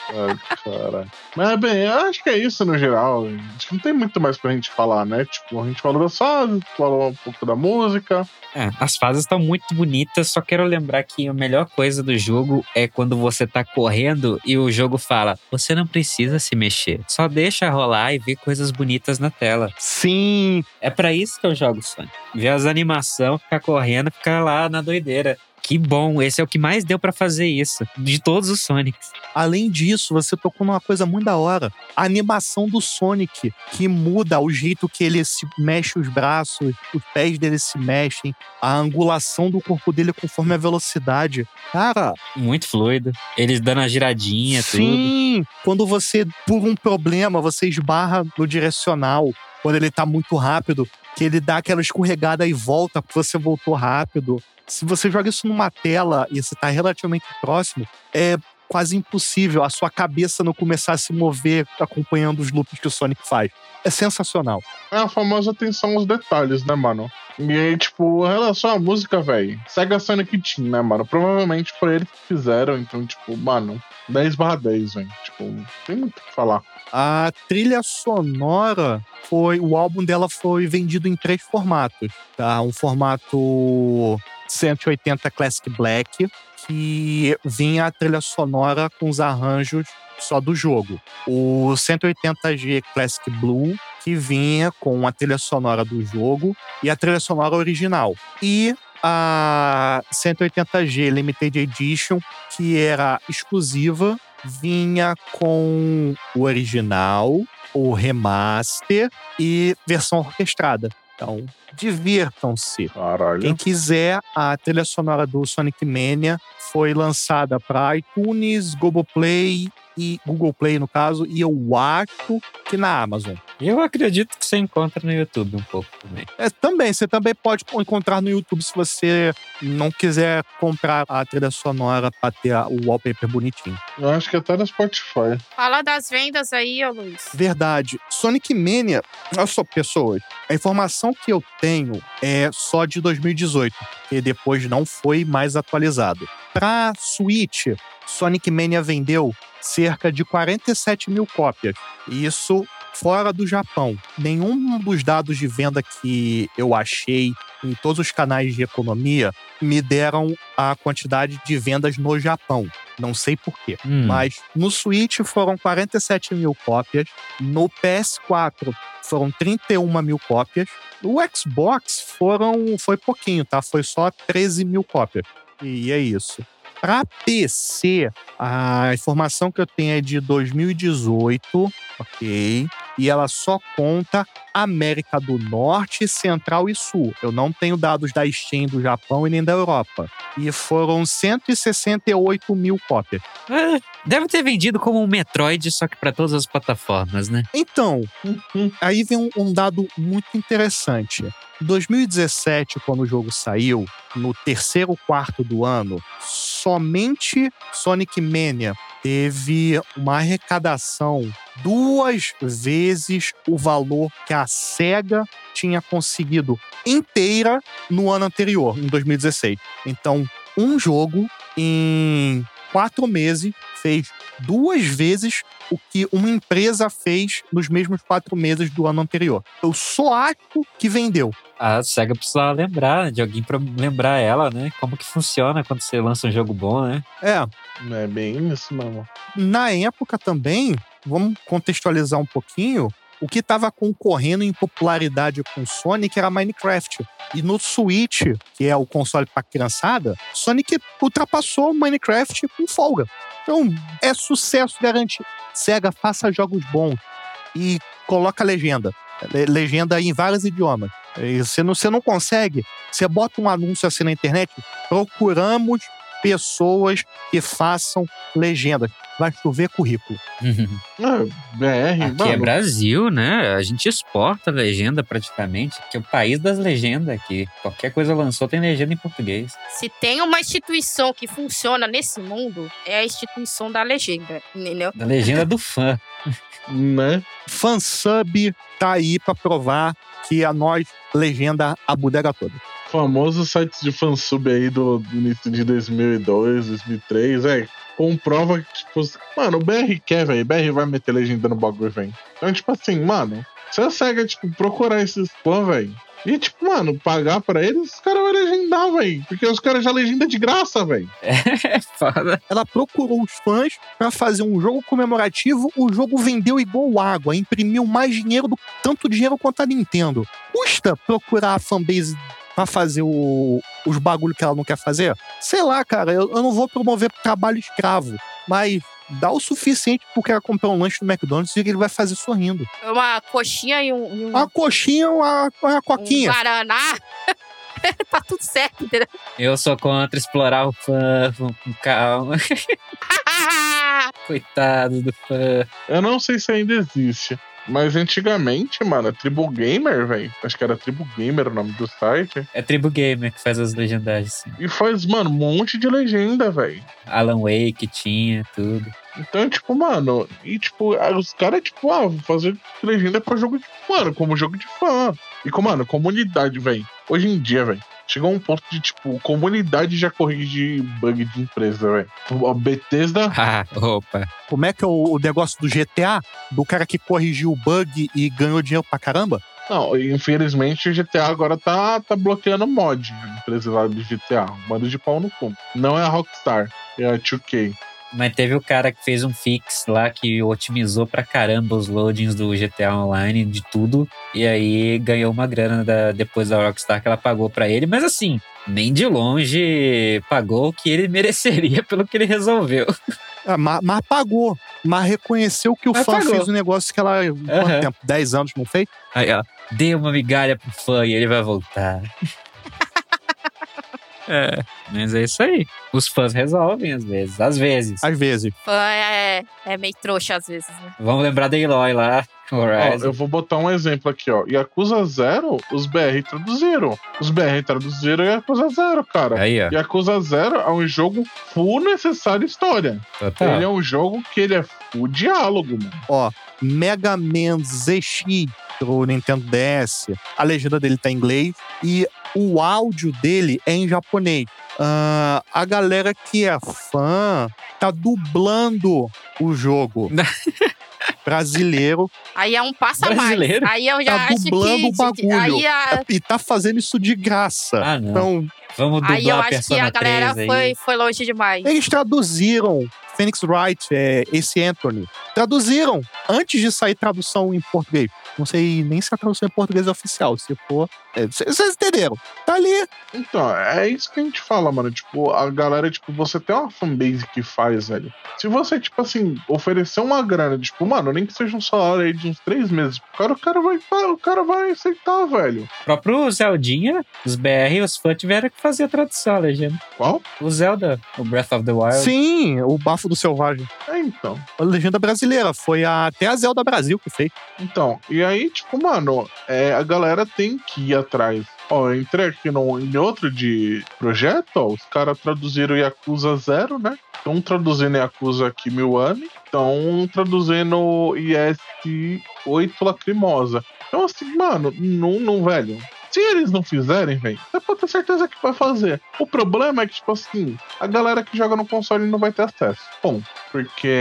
Ai, caralho. Mas, bem, eu acho que é isso no geral. Acho que não tem muito mais pra gente falar, né? Tipo, a gente falou das fases, falou um pouco da música. É, as fases estão muito bonitas, só quero lembrar que a melhor coisa do jogo é quando você tá correndo e o jogo fala: você não precisa se mexer, só deixa rolar e ver coisas bonitas na tela. Sim, É pra isso que eu jogo Sonic. Ver as animações, ficar correndo, ficar lá na doideira. Que bom, esse é o que mais deu pra fazer isso, de todos os Sonics. Além disso, você tocou numa coisa muito da hora. A animação do Sonic, que muda o jeito que ele se mexe os braços, os pés dele se mexem, a angulação do corpo dele conforme a velocidade. Cara, Muito fluido. Eles dando a giradinha, tudo. sim! Quando você, por um problema, você esbarra no direcional, quando ele tá muito rápido, que ele dá aquela escorregada e volta, porque você voltou rápido. Se você joga isso numa tela e você tá relativamente próximo, é quase impossível a sua cabeça não começar a se mover acompanhando os loops que o Sonic faz. É sensacional. É a famosa atenção aos detalhes, né, mano? E aí, tipo, em relação à música, velho, Sega Sonic Team, né, mano? Provavelmente foi eles que fizeram, então, tipo, mano, 10 barra 10, velho. Tipo, não tem muito o que falar. A trilha sonora foi. O álbum dela foi vendido em três formatos. Tá? Um formato 180 Classic Black, que vinha a trilha sonora com os arranjos só do jogo. O 180G Classic Blue, que vinha com a trilha sonora do jogo e a trilha sonora original. E a 180G Limited Edition, que era exclusiva, vinha com o original, o remaster e versão orquestrada. Então, divirtam-se. Quem quiser, a trilha sonora do Sonic Mania foi lançada para iTunes, Google Play e Google Play no caso, e eu acho que na Amazon. Eu acredito que você encontra no YouTube um pouco também. É, também, você também pode encontrar no YouTube se você não quiser comprar a trilha sonora para ter o wallpaper bonitinho. Eu acho que até no Spotify. Fala das vendas aí, ô Luiz. Verdade. Sonic Mania, olha só, pessoas, a informação que eu tenho é só de 2018, que depois não foi mais atualizado. Para Switch, Sonic Mania vendeu cerca de 47 mil cópias. Isso fora do Japão. Nenhum dos dados de venda que eu achei em todos os canais de economia me deram a quantidade de vendas no Japão. Não sei porquê. Hum, Mas no Switch foram 47 mil cópias. No PS4 foram 31 mil cópias. No Xbox foram foi pouquinho, tá? Foi só 13 mil cópias. E é isso. Para PC, a informação que eu tenho é de 2018, ok? E ela só conta América do Norte, Central e Sul. Eu não tenho dados da Steam do Japão e nem da Europa. E foram 168 mil cópias. deve ter vendido como um Metroid, só que pra todas as plataformas, né? Então, aí vem um, um dado muito interessante. Em 2017, quando o jogo saiu, no terceiro quarto do ano, somente Sonic Mania teve uma arrecadação duas vezes o valor que a SEGA tinha conseguido inteira no ano anterior, em 2016. Então, um jogo em quatro meses fez duas vezes o que uma empresa fez nos mesmos quatro meses do ano anterior. Eu só acho que vendeu. A SEGA precisava lembrar de alguém pra lembrar ela, né? Como que funciona quando você lança um jogo bom, né? É, É bem isso mesmo. na época também, vamos contextualizar um pouquinho, o que estava concorrendo em popularidade com Sonic era Minecraft. E no Switch, que é o console para criançada, Sonic ultrapassou Minecraft com folga. Então, é sucesso garantido. Sega, faça jogos bons e coloca legenda. Le- Legenda em vários idiomas. E Você não, você não consegue, você bota um anúncio assim na internet, procuramos pessoas que façam legendas. Vai chover currículo. É, BR, Aqui é mano. Brasil, né? A gente exporta legenda praticamente, que é o país das legendas aqui. Qualquer coisa lançou tem legenda em português. Se tem uma instituição que funciona nesse mundo, é a instituição da legenda, entendeu? Da legenda do fã. Né? Fansub tá aí pra provar que a nós legenda a bodega toda. Famosos sites de fansub aí do, do início de 2002, 2003, é. Comprova que, tipo, mano, o BR quer, velho. O BR vai meter legenda no bagulho, velho. Então, tipo assim, mano, se a SEGA, tipo, procurar esses fãs, velho. E, tipo, mano, pagar pra eles, os caras vão legendar, velho. Porque os caras já legenda de graça, velho. É foda. Ela procurou os fãs pra fazer um jogo comemorativo. O jogo vendeu igual água, imprimiu mais dinheiro do tanto dinheiro quanto a Nintendo. Custa procurar a fanbase pra fazer o- os bagulho que ela não quer fazer? Sei lá, cara, eu, eu não vou promover trabalho escravo, mas dá o suficiente pro cara comprar um lanche no McDonald's e ele vai fazer sorrindo. Uma coxinha e um, um, Uma coxinha, uma, uma um coquinha. guaraná. tá tudo certo, entendeu? Eu sou contra explorar o fã com calma. Coitado do fã. Eu não sei se ainda existe. Mas antigamente, mano, a Tribu Gamer, velho. Acho que era Tribu Gamer o nome do site. É Tribu Gamer que faz as legendagens. sim. E faz, mano, um monte de legenda, velho. Alan Wake tinha, tudo. Então, tipo, mano, e tipo, os caras, tipo, ah, fazer legenda pra jogo de mano, como jogo de fã. E como, mano, comunidade, velho. Hoje em dia, velho. Chegou um ponto de, tipo, comunidade já corrige bug de empresa, velho. A Bethesda. Ah, opa. Como é que é o, o negócio do GTA? Do cara que corrigiu o bug e ganhou dinheiro pra caramba? Não, infelizmente o GTA agora tá, tá bloqueando mod. A empresa lá do GTA. Um bando de pau no cu. Não é a Rockstar, é a 2K. Mas teve o cara que fez um fix lá que otimizou pra caramba os loadings do GTA Online, de tudo. E aí ganhou uma grana da- depois da Rockstar que ela pagou pra ele. Mas assim, nem de longe pagou o que ele mereceria pelo que ele resolveu. Ah, mas, mas pagou. Mas reconheceu que o Mas fã pagou. fez um negócio que ela. Quanto Aham. tempo? 10 anos não fez? Aí, ó, dê uma migalha pro fã e ele vai voltar. É, mas é isso aí. Os fãs resolvem às vezes. Às vezes. Às vezes. Fã é, é meio trouxa às vezes, né? Vamos lembrar da Eloy lá. Ó, eu vou botar um exemplo aqui, ó. Yakuza Zero, os BR traduziram. Os BR traduziram Yakuza Zero, cara. Aí, ó. Yakuza Zero é um jogo full necessário história. Total. Ele é um jogo que ele é full diálogo, mano. Ó, Mega Man ZX pro Nintendo DS. A legenda dele tá em inglês e o áudio dele é em japonês. Ah, a galera que é fã tá dublando o jogo brasileiro Aí é um passo a mais. Brasileiro? Aí eu já Tá acho dublando que. o bagulho. Aí, a- e tá fazendo isso de graça. Ah, não. Então, Vamos dublar aí eu a acho que a galera 3 aí. foi, foi longe demais. eles traduziram Phoenix Wright, é, esse Anthony. Traduziram antes de sair tradução em português. Não sei nem se a tradução em português é oficial. Se for. É, Vocês entenderam? Tá ali. Então, é isso que a gente fala, mano. Tipo, a galera, tipo, você tem uma fanbase que faz, velho. Se você, tipo assim, oferecer uma grana, tipo, mano, nem que seja um salário aí de uns três meses, o cara, o cara vai, o cara vai aceitar, velho. O próprio Zeldinha, os BR, os fãs tiveram que fazer a tradução, a legenda. Qual? O Zelda, o Breath of the Wild. Sim, o Bafo do Selvagem. É, então. A legenda brasileira. Foi a- até a Zelda Brasil que fez. Então, e aí, tipo, mano, é, a galera tem que ir atrás. Ó, eu entrei aqui no, em outro de projeto, ó, os caras traduziram Yakuza Zero, né? Estão traduzindo Yakuza Kimiwani, estão traduzindo IS-8 Lacrimosa. Então, assim, mano, não, não, velho. Se eles não fizerem, velho, você pode ter certeza que vai fazer. O problema é que, tipo assim, a galera que joga no console não vai ter acesso. Bom, porque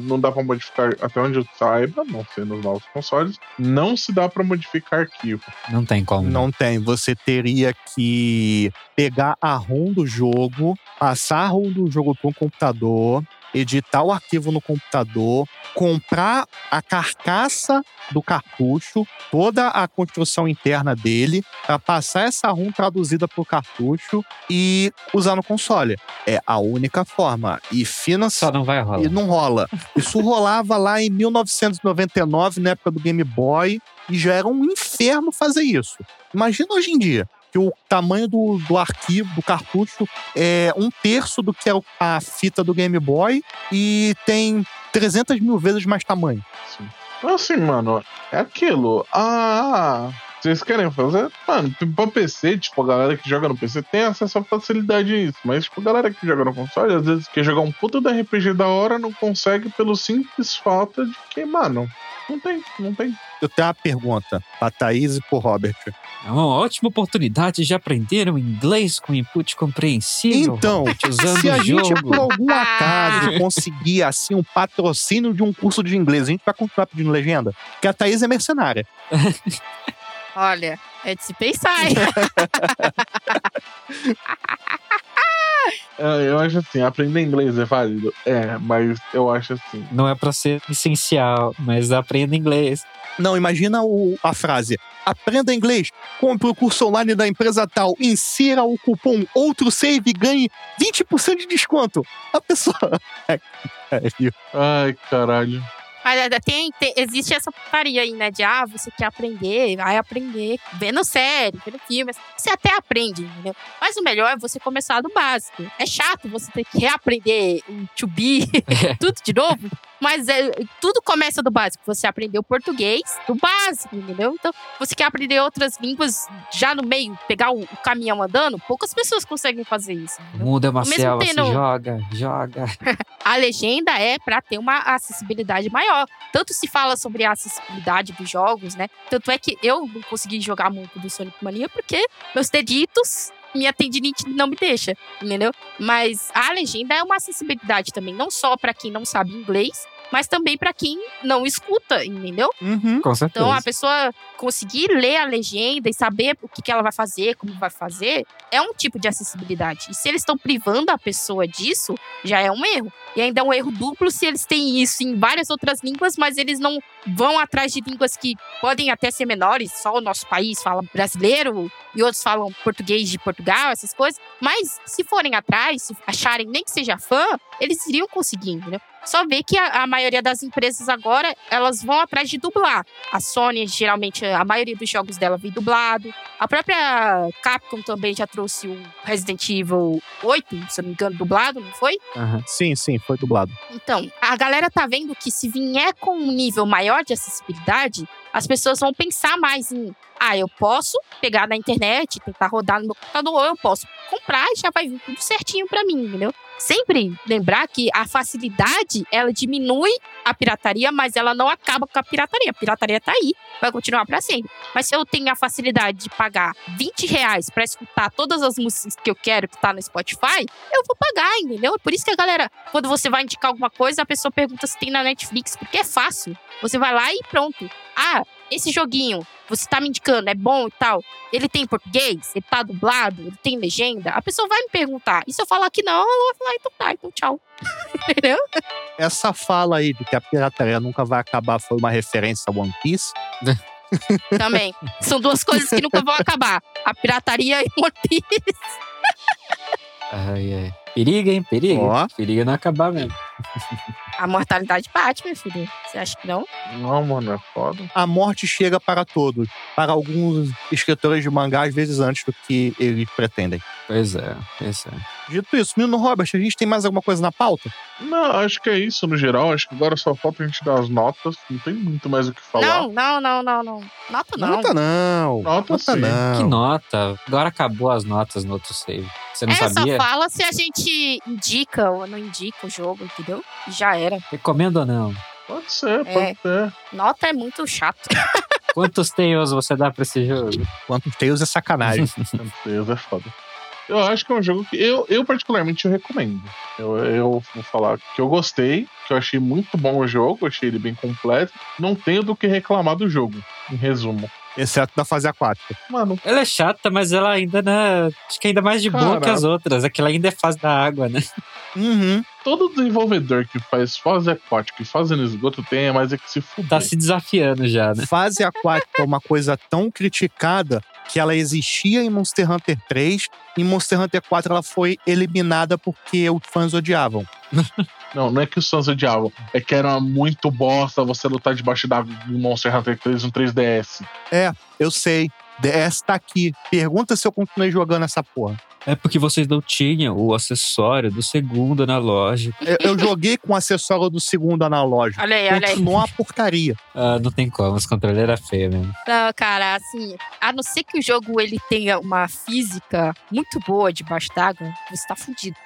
não dá pra modificar, até onde eu saiba, não sei nos novos consoles, não se dá pra modificar arquivo. Não tem como. Não tem. Você teria que pegar a ROM do jogo, passar a ROM do jogo para um computador, editar o arquivo no computador, comprar a carcaça do cartucho, toda a construção interna dele, para passar essa ROM traduzida para o cartucho e usar no console. É a única forma. E financiar. Só não vai rolar. E não rola. Isso rolava lá em 1999, na época do Game Boy, e já era um inferno fazer isso. Imagina hoje em dia. Que o tamanho do, do arquivo, do cartucho, é um terço do que é a fita do Game Boy e tem 300 mil vezes mais tamanho. Então, assim, mano, é aquilo. Ah, vocês querem fazer? Mano, pra PC, tipo, a galera que joga no PC tem acesso a facilidade a isso. Mas, tipo, a galera que joga no console, às vezes quer jogar um puta do RPG da hora, não consegue pelo simples falta de que, mano, não tem, não tem. Eu tenho uma pergunta pra Thaís e pro Robert. É uma ótima oportunidade de aprender o inglês com input compreensível. Então, Robert, usando Se a o gente, jogo. por algum acaso, conseguir assim um patrocínio de um curso de inglês, a gente vai continuar pedindo legenda? Porque a Thaís é mercenária. Olha, é de se pensar, hein? É, eu acho assim, aprender inglês é válido? É, mas eu acho assim. Não é pra ser essencial, mas aprenda inglês. Não, imagina o- a frase. Aprenda inglês, compre o curso online da empresa tal, insira o cupom outro save e ganhe 20% de desconto. A pessoa. É, sério. Ai, caralho. Mas tem, tem- existe essa putaria aí, né? De ah, você quer aprender, vai aprender vendo série, vendo filme. Você até aprende, entendeu? Mas o melhor é você começar do básico. É chato você ter que reaprender o to be, tudo de novo. Mas é, tudo começa do básico. Você aprendeu português do básico, entendeu? Então, você quer aprender outras línguas já no meio, pegar o, o caminhão andando, poucas pessoas conseguem fazer isso. O entendeu? mundo é uma Mesmo selva, se tendo- joga, joga. A legenda é para ter uma acessibilidade maior. Tanto se fala sobre a acessibilidade dos jogos, né? Tanto é que eu não consegui jogar muito do Sonic Mania porque meus deditos, minha tendinite não me deixa, entendeu? Mas a legenda é uma acessibilidade também, não só para quem não sabe inglês, mas também para quem não escuta, entendeu? Uhum. Com certeza. Então, a pessoa conseguir ler a legenda e saber o que, que ela vai fazer, como vai fazer, é um tipo de acessibilidade. E se eles estão privando a pessoa disso, já é um erro. E ainda é um erro duplo se eles têm isso em várias outras línguas, mas eles não vão atrás de línguas que podem até ser menores, só o nosso país fala brasileiro e outros falam português de Portugal, essas coisas. Mas se forem atrás, se acharem nem que seja fã, eles iriam conseguir, entendeu? Só ver que a, a maioria das empresas agora, elas vão atrás de dublar. A Sony, geralmente, a maioria dos jogos dela vem dublado. A própria Capcom também já trouxe o Resident Evil 8, se eu não me engano, dublado, não foi? Aham. Sim, sim, foi dublado. Então, a galera tá vendo que se vier com um nível maior de acessibilidade, as pessoas vão pensar mais em, ah, eu posso pegar na internet, tentar rodar no meu computador, ou eu posso comprar e já vai vir tudo certinho pra mim, entendeu? Sempre lembrar que a facilidade, ela diminui a pirataria, mas ela não acaba com a pirataria. A pirataria tá aí, vai continuar pra sempre. Mas se eu tenho a facilidade de pagar 20 reais pra escutar todas as músicas que eu quero que tá no Spotify, eu vou pagar, entendeu? Por isso que a galera, quando você vai indicar alguma coisa, a pessoa pergunta se tem na Netflix, porque é fácil. Você vai lá e pronto. Ah, esse joguinho, você tá me indicando, é bom e tal. Ele tem português? Ele tá dublado? Ele tem legenda? A pessoa vai me perguntar. E se eu falar que não, ela vai falar, então tá, então tchau. Entendeu? Essa fala aí de que a pirataria nunca vai acabar foi uma referência a One Piece. Também. São duas coisas que nunca vão acabar. A pirataria e o One Piece. Ai, ai. Periga, hein? Periga. Ó. Periga não acabar mesmo. A mortalidade bate, meu filho. Você acha que não? Não, mano, é foda. A morte chega para todos. Para alguns escritores de mangá, às vezes antes do que eles pretendem. Pois é, pois é. Dito isso, menino Robert, a gente tem mais alguma coisa na pauta? Não, acho que é isso no geral. Acho que agora só falta a gente dar as notas. Não tem muito mais o que falar. Não, não, não, não, não. Nota não. Nota não. Nota sim. não. Que nota? Agora acabou as notas no outro save. Você não É, sabia? só fala se a gente indica ou não indica o jogo, entendeu? E Já era. Recomendo ou não? Pode ser, É. pode ser. Nota é muito chato. Quantos tails você dá pra esse jogo? Quantos Tails é sacanagem. Deus, é foda. Eu acho que é um jogo que eu, eu particularmente eu recomendo. Eu, eu vou falar que eu gostei, que eu achei muito bom o jogo, achei ele bem completo. Não tenho do que reclamar do jogo, em resumo. Exceto da fase aquática. Mano, Ela é chata, mas ela ainda né, acho que ainda mais de boa que as outras. Aquela ainda é fase da água, né? Uhum. todo desenvolvedor que faz fase aquática e fase no esgoto tem é mais é que se fuder. Tá se desafiando já, né? Fase aquática é uma coisa tão criticada que ela existia em Monster Hunter 3. Em Monster Hunter 4 ela foi eliminada porque os fãs odiavam. Não, não é que os fãs odiavam. É que era muito bosta você lutar debaixo do Monster Hunter 3 no 3DS. É, eu sei. DS tá aqui. Pergunta se eu continuei jogando essa porra. É porque vocês não tinham o acessório do segundo analógico. Eu, eu joguei com o acessório do segundo analógico. Olha aí, olha aí. Continuou uma porcaria. Ah, não tem como, os controles eram feios mesmo. Não, cara, assim, a não ser que o jogo ele tenha uma física muito boa debaixo d'água, você tá fudido.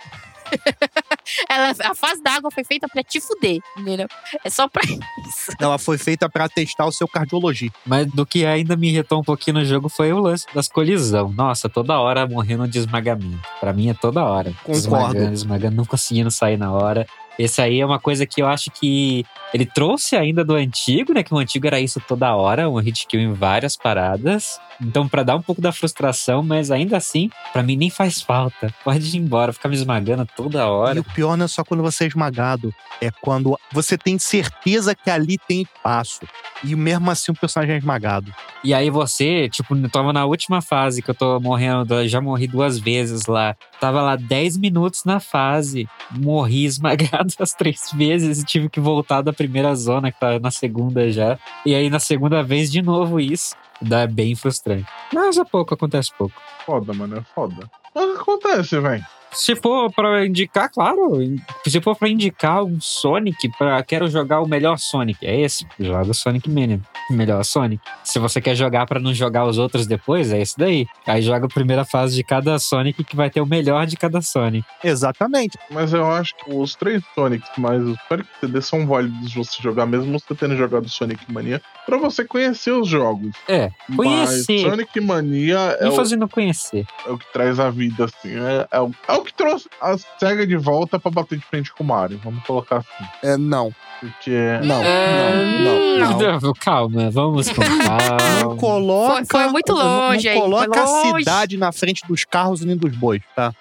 Ela, a fase d'água foi feita pra te fuder, entendeu? É só pra isso. Ela foi feita pra testar o seu cardiologia. Mas do que ainda me irritou um pouquinho no jogo foi o lance das colisão. Nossa, toda hora morrendo de esmagamento. Pra mim é toda hora. Concordo. Esmagando, esmagando, não conseguindo sair na hora. Esse aí é uma coisa que eu acho que ele trouxe ainda do antigo, né? Que o antigo era isso toda hora, um hit kill em várias paradas. Então, pra dar um pouco da frustração, mas ainda assim, pra mim nem faz falta. Pode ir embora, ficar me esmagando toda E hora. o pior não é só quando você é esmagado, é quando você tem certeza que ali tem espaço. E mesmo assim o personagem é esmagado. E aí você, tipo, eu tava na última fase que eu tô morrendo, já morri duas vezes lá. Tava lá 10 minutos na fase, morri esmagado as três vezes e tive que voltar da primeira zona, que tá na segunda já. E aí na segunda vez de novo isso. Dá bem frustrante. Mas é pouco, acontece pouco. Foda, mano, é foda. Mas acontece, velho. Se for pra indicar, claro. Se for pra indicar um Sonic, pra, quero jogar o melhor Sonic. É esse. Joga o Sonic Mania. Melhor Sonic. Se você quer jogar pra não jogar os outros depois, é esse daí. Aí joga a primeira fase de cada Sonic que vai ter o melhor de cada Sonic. Exatamente. Mas eu acho que os três Sonics mais os Sonic CD são válidos você jogar, mesmo você tendo jogado Sonic Mania, pra você conhecer os jogos. É, conhecer. Mas Sonic Mania é Me o, fazendo conhecer. é o que traz a vida, assim. É, é o, é o que trouxe a SEGA de volta pra bater de frente com o Mario. Vamos colocar assim. É, não. Porque. Não, É, não, não, não. não. Calma, vamos com Não calma. coloca, Foi- foi muito não- longe não aí, coloca longe. a cidade na frente dos carros e nem dos bois, tá?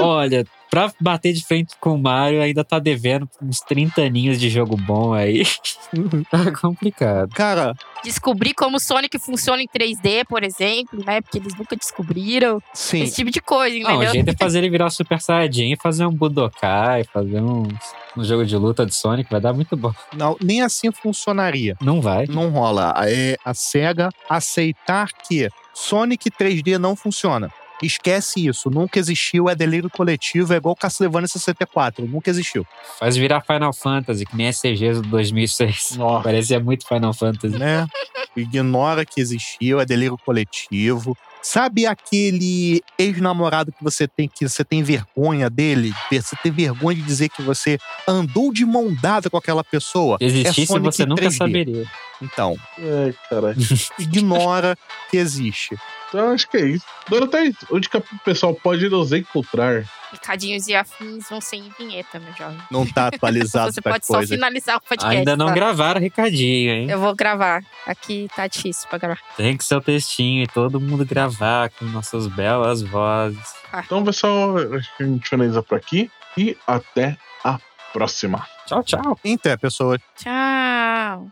Olha, pra bater de frente com o Mario, ainda tá devendo uns 30 aninhos de jogo bom aí. tá complicado. Cara, Descobrir como o Sonic funciona em 3D, por exemplo, né? Porque eles nunca descobriram. sim. Esse tipo de coisa, Não, o entendeu? jeito é fazer ele virar Super Saiyajin e fazer um Budokai, fazer um, um jogo de luta de Sonic, vai dar muito bom. Não, nem assim funcionaria. Não vai. Não rola. É a SEGA aceitar que Sonic 3D não funciona. Esquece isso. Nunca existiu. É delírio coletivo. É igual Castlevania 64. Nunca existiu. Faz virar Final Fantasy, que nem a CGs do 2006. Nossa. Parecia muito Final Fantasy. Né? Ignora que existiu. É delírio coletivo. Sabe aquele ex-namorado que você tem que você tem vergonha dele? Você tem vergonha de dizer que você andou de mão dada com aquela pessoa? Se existisse, É Sonic você nunca 3D. saberia. Então, É, caralho. ignora que existe. Então acho que é isso. Dorothea, onde que o pessoal pode nos encontrar? Recadinhos e afins vão sem vinheta, meu jovem. Não tá atualizado Você pode só coisa. finalizar o podcast. Ainda não tá? gravaram recadinho, hein? Eu vou gravar. Aqui tá difícil pra gravar. Tem que ser o textinho e todo mundo gravar com nossas belas vozes. Então, pessoal, acho que a gente finaliza por aqui. E até a próxima. Tchau, tchau. Então, pessoas. Tchau.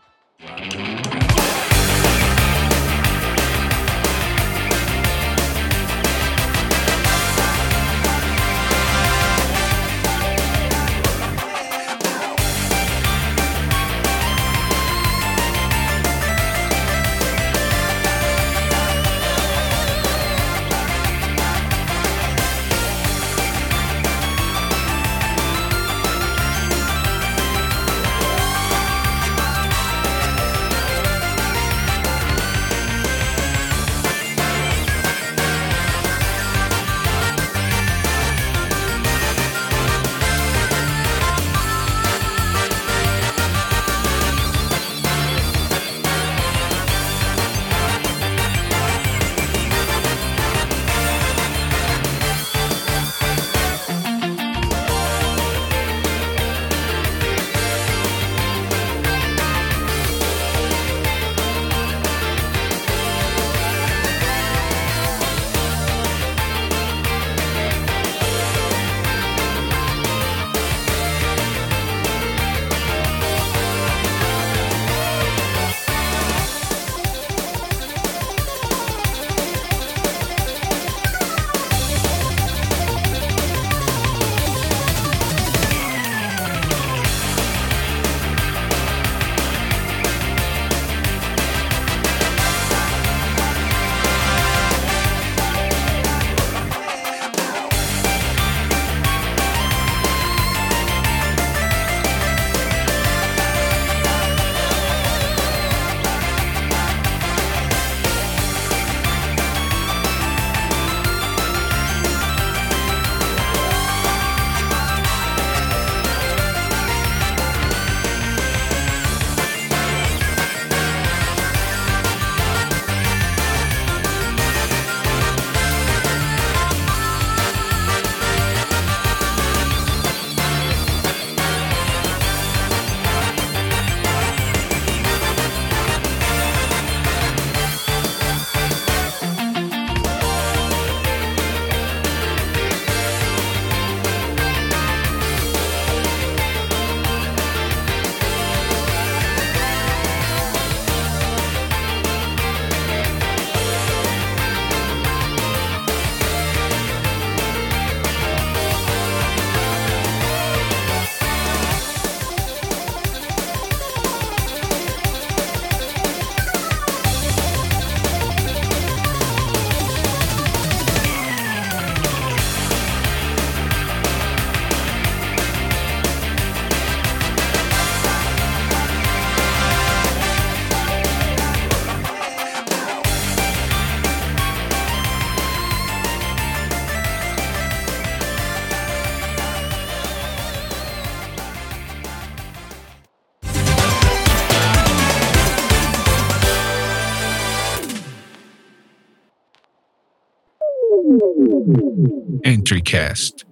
podcast.